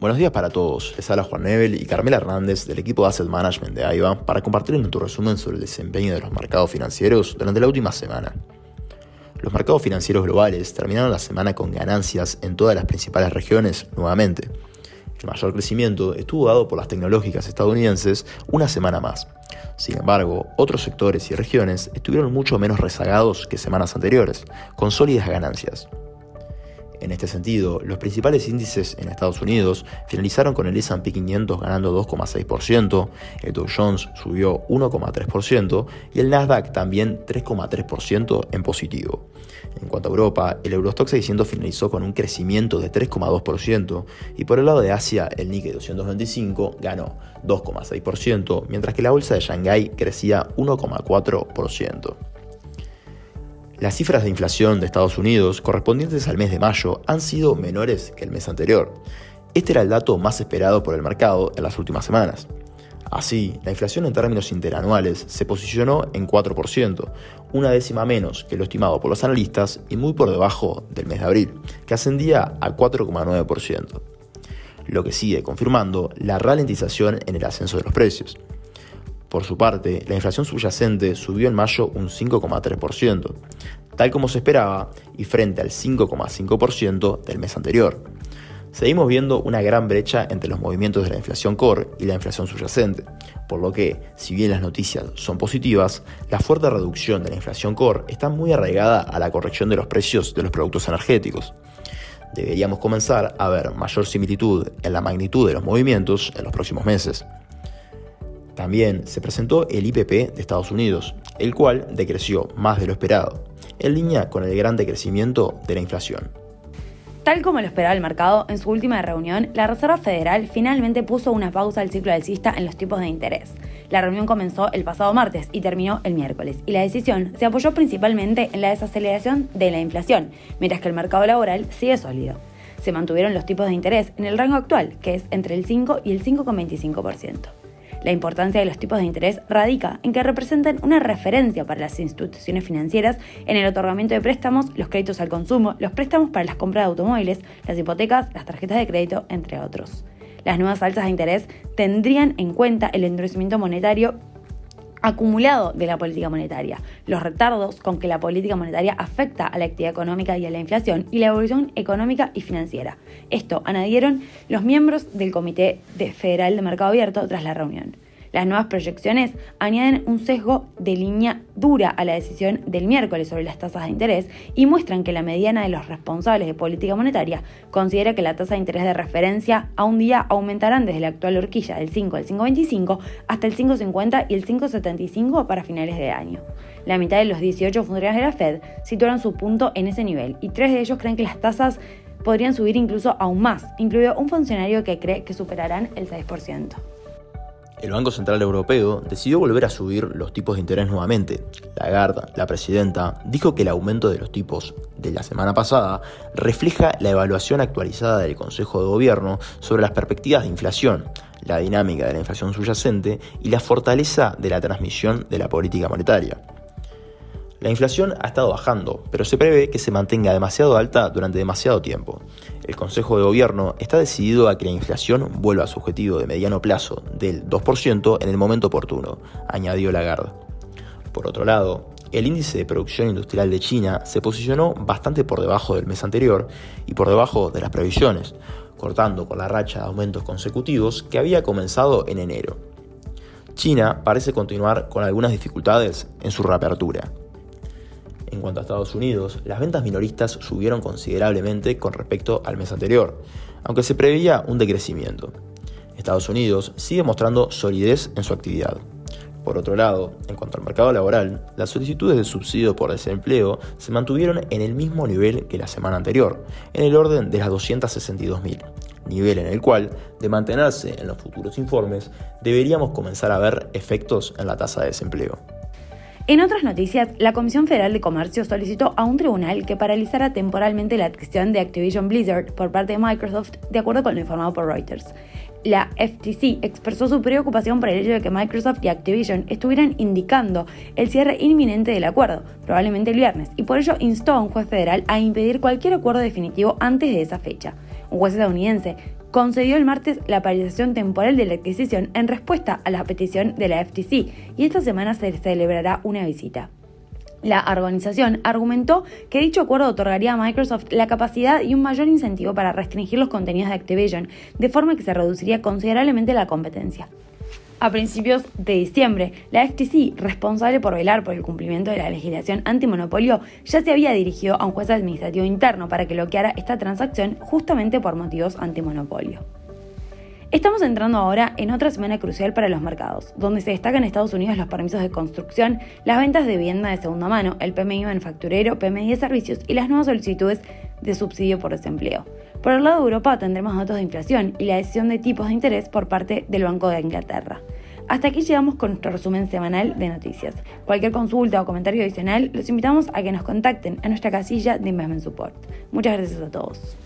Buenos días para todos. Les habla Juan Nebel y Carmela Hernández del equipo de Asset Management de AIBA para compartir nuestro resumen sobre el desempeño de los mercados financieros durante la última semana. Los mercados financieros globales terminaron la semana con ganancias en todas las principales regiones nuevamente. El mayor crecimiento estuvo dado por las tecnológicas estadounidenses una semana más. Sin embargo, otros sectores y regiones estuvieron mucho menos rezagados que semanas anteriores, con sólidas ganancias. En este sentido, los principales índices en Estados Unidos finalizaron con el S&P 500 ganando 2,6%, el Dow Jones subió 1,3% y el Nasdaq también 3,3% en positivo. En cuanto a Europa, el Eurostock 600 finalizó con un crecimiento de 3,2% y por el lado de Asia, el Nikkei 225 ganó 2,6%, mientras que la bolsa de Shanghái crecía 1,4%. Las cifras de inflación de Estados Unidos correspondientes al mes de mayo han sido menores que el mes anterior. Este era el dato más esperado por el mercado en las últimas semanas. Así, la inflación en términos interanuales se posicionó en 4%, una décima menos que lo estimado por los analistas y muy por debajo del mes de abril, que ascendía a 4,9%, lo que sigue confirmando la ralentización en el ascenso de los precios. Por su parte, la inflación subyacente subió en mayo un 5,3%, tal como se esperaba y frente al 5,5% del mes anterior. Seguimos viendo una gran brecha entre los movimientos de la inflación core y la inflación subyacente, por lo que, si bien las noticias son positivas, la fuerte reducción de la inflación core está muy arraigada a la corrección de los precios de los productos energéticos. Deberíamos comenzar a ver mayor similitud en la magnitud de los movimientos en los próximos meses. También se presentó el IPP de Estados Unidos, el cual decreció más de lo esperado, en línea con el gran decrecimiento de la inflación. Tal como lo esperaba el mercado, en su última reunión, la Reserva Federal finalmente puso una pausa al ciclo alcista en los tipos de interés. La reunión comenzó el pasado martes y terminó el miércoles, y la decisión se apoyó principalmente en la desaceleración de la inflación, mientras que el mercado laboral sigue sólido. Se mantuvieron los tipos de interés en el rango actual, que es entre el 5 y el 5,25%. La importancia de los tipos de interés radica en que representan una referencia para las instituciones financieras en el otorgamiento de préstamos, los créditos al consumo, los préstamos para las compras de automóviles, las hipotecas, las tarjetas de crédito, entre otros. Las nuevas alzas de interés tendrían en cuenta el endurecimiento monetario acumulado de la política monetaria, los retardos con que la política monetaria afecta a la actividad económica y a la inflación y la evolución económica y financiera. Esto añadieron los miembros del Comité Federal de Mercado Abierto tras la reunión. Las nuevas proyecciones añaden un sesgo de línea dura a la decisión del miércoles sobre las tasas de interés y muestran que la mediana de los responsables de política monetaria considera que la tasa de interés de referencia a un día aumentarán desde la actual horquilla del 5 al 5,25 hasta el 5,50 y el 5,75 para finales de año. La mitad de los 18 funcionarios de la Fed situaron su punto en ese nivel y tres de ellos creen que las tasas podrían subir incluso aún más, incluido un funcionario que cree que superarán el 6% el Banco Central Europeo decidió volver a subir los tipos de interés nuevamente. Lagarde, la presidenta, dijo que el aumento de los tipos de la semana pasada refleja la evaluación actualizada del Consejo de Gobierno sobre las perspectivas de inflación, la dinámica de la inflación subyacente y la fortaleza de la transmisión de la política monetaria. La inflación ha estado bajando, pero se prevé que se mantenga demasiado alta durante demasiado tiempo. El Consejo de Gobierno está decidido a que la inflación vuelva a su objetivo de mediano plazo del 2% en el momento oportuno, añadió Lagarde. Por otro lado, el índice de producción industrial de China se posicionó bastante por debajo del mes anterior y por debajo de las previsiones, cortando con la racha de aumentos consecutivos que había comenzado en enero. China parece continuar con algunas dificultades en su reapertura. En cuanto a Estados Unidos, las ventas minoristas subieron considerablemente con respecto al mes anterior, aunque se preveía un decrecimiento. Estados Unidos sigue mostrando solidez en su actividad. Por otro lado, en cuanto al mercado laboral, las solicitudes de subsidio por desempleo se mantuvieron en el mismo nivel que la semana anterior, en el orden de las 262.000, nivel en el cual, de mantenerse en los futuros informes, deberíamos comenzar a ver efectos en la tasa de desempleo. En otras noticias, la Comisión Federal de Comercio solicitó a un tribunal que paralizara temporalmente la adquisición de Activision Blizzard por parte de Microsoft, de acuerdo con lo informado por Reuters. La FTC expresó su preocupación por el hecho de que Microsoft y Activision estuvieran indicando el cierre inminente del acuerdo, probablemente el viernes, y por ello instó a un juez federal a impedir cualquier acuerdo definitivo antes de esa fecha. Un juez estadounidense concedió el martes la paralización temporal de la adquisición en respuesta a la petición de la FTC y esta semana se celebrará una visita. La organización argumentó que dicho acuerdo otorgaría a Microsoft la capacidad y un mayor incentivo para restringir los contenidos de Activision, de forma que se reduciría considerablemente la competencia. A principios de diciembre, la FTC, responsable por velar por el cumplimiento de la legislación antimonopolio, ya se había dirigido a un juez administrativo interno para que bloqueara esta transacción justamente por motivos antimonopolio. Estamos entrando ahora en otra semana crucial para los mercados, donde se destacan en Estados Unidos los permisos de construcción, las ventas de vivienda de segunda mano, el PMI manufacturero, PMI de servicios y las nuevas solicitudes de subsidio por desempleo. Por el lado de Europa tendremos datos de inflación y la decisión de tipos de interés por parte del Banco de Inglaterra. Hasta aquí llegamos con nuestro resumen semanal de noticias. Cualquier consulta o comentario adicional, los invitamos a que nos contacten a nuestra casilla de Investment Support. Muchas gracias a todos.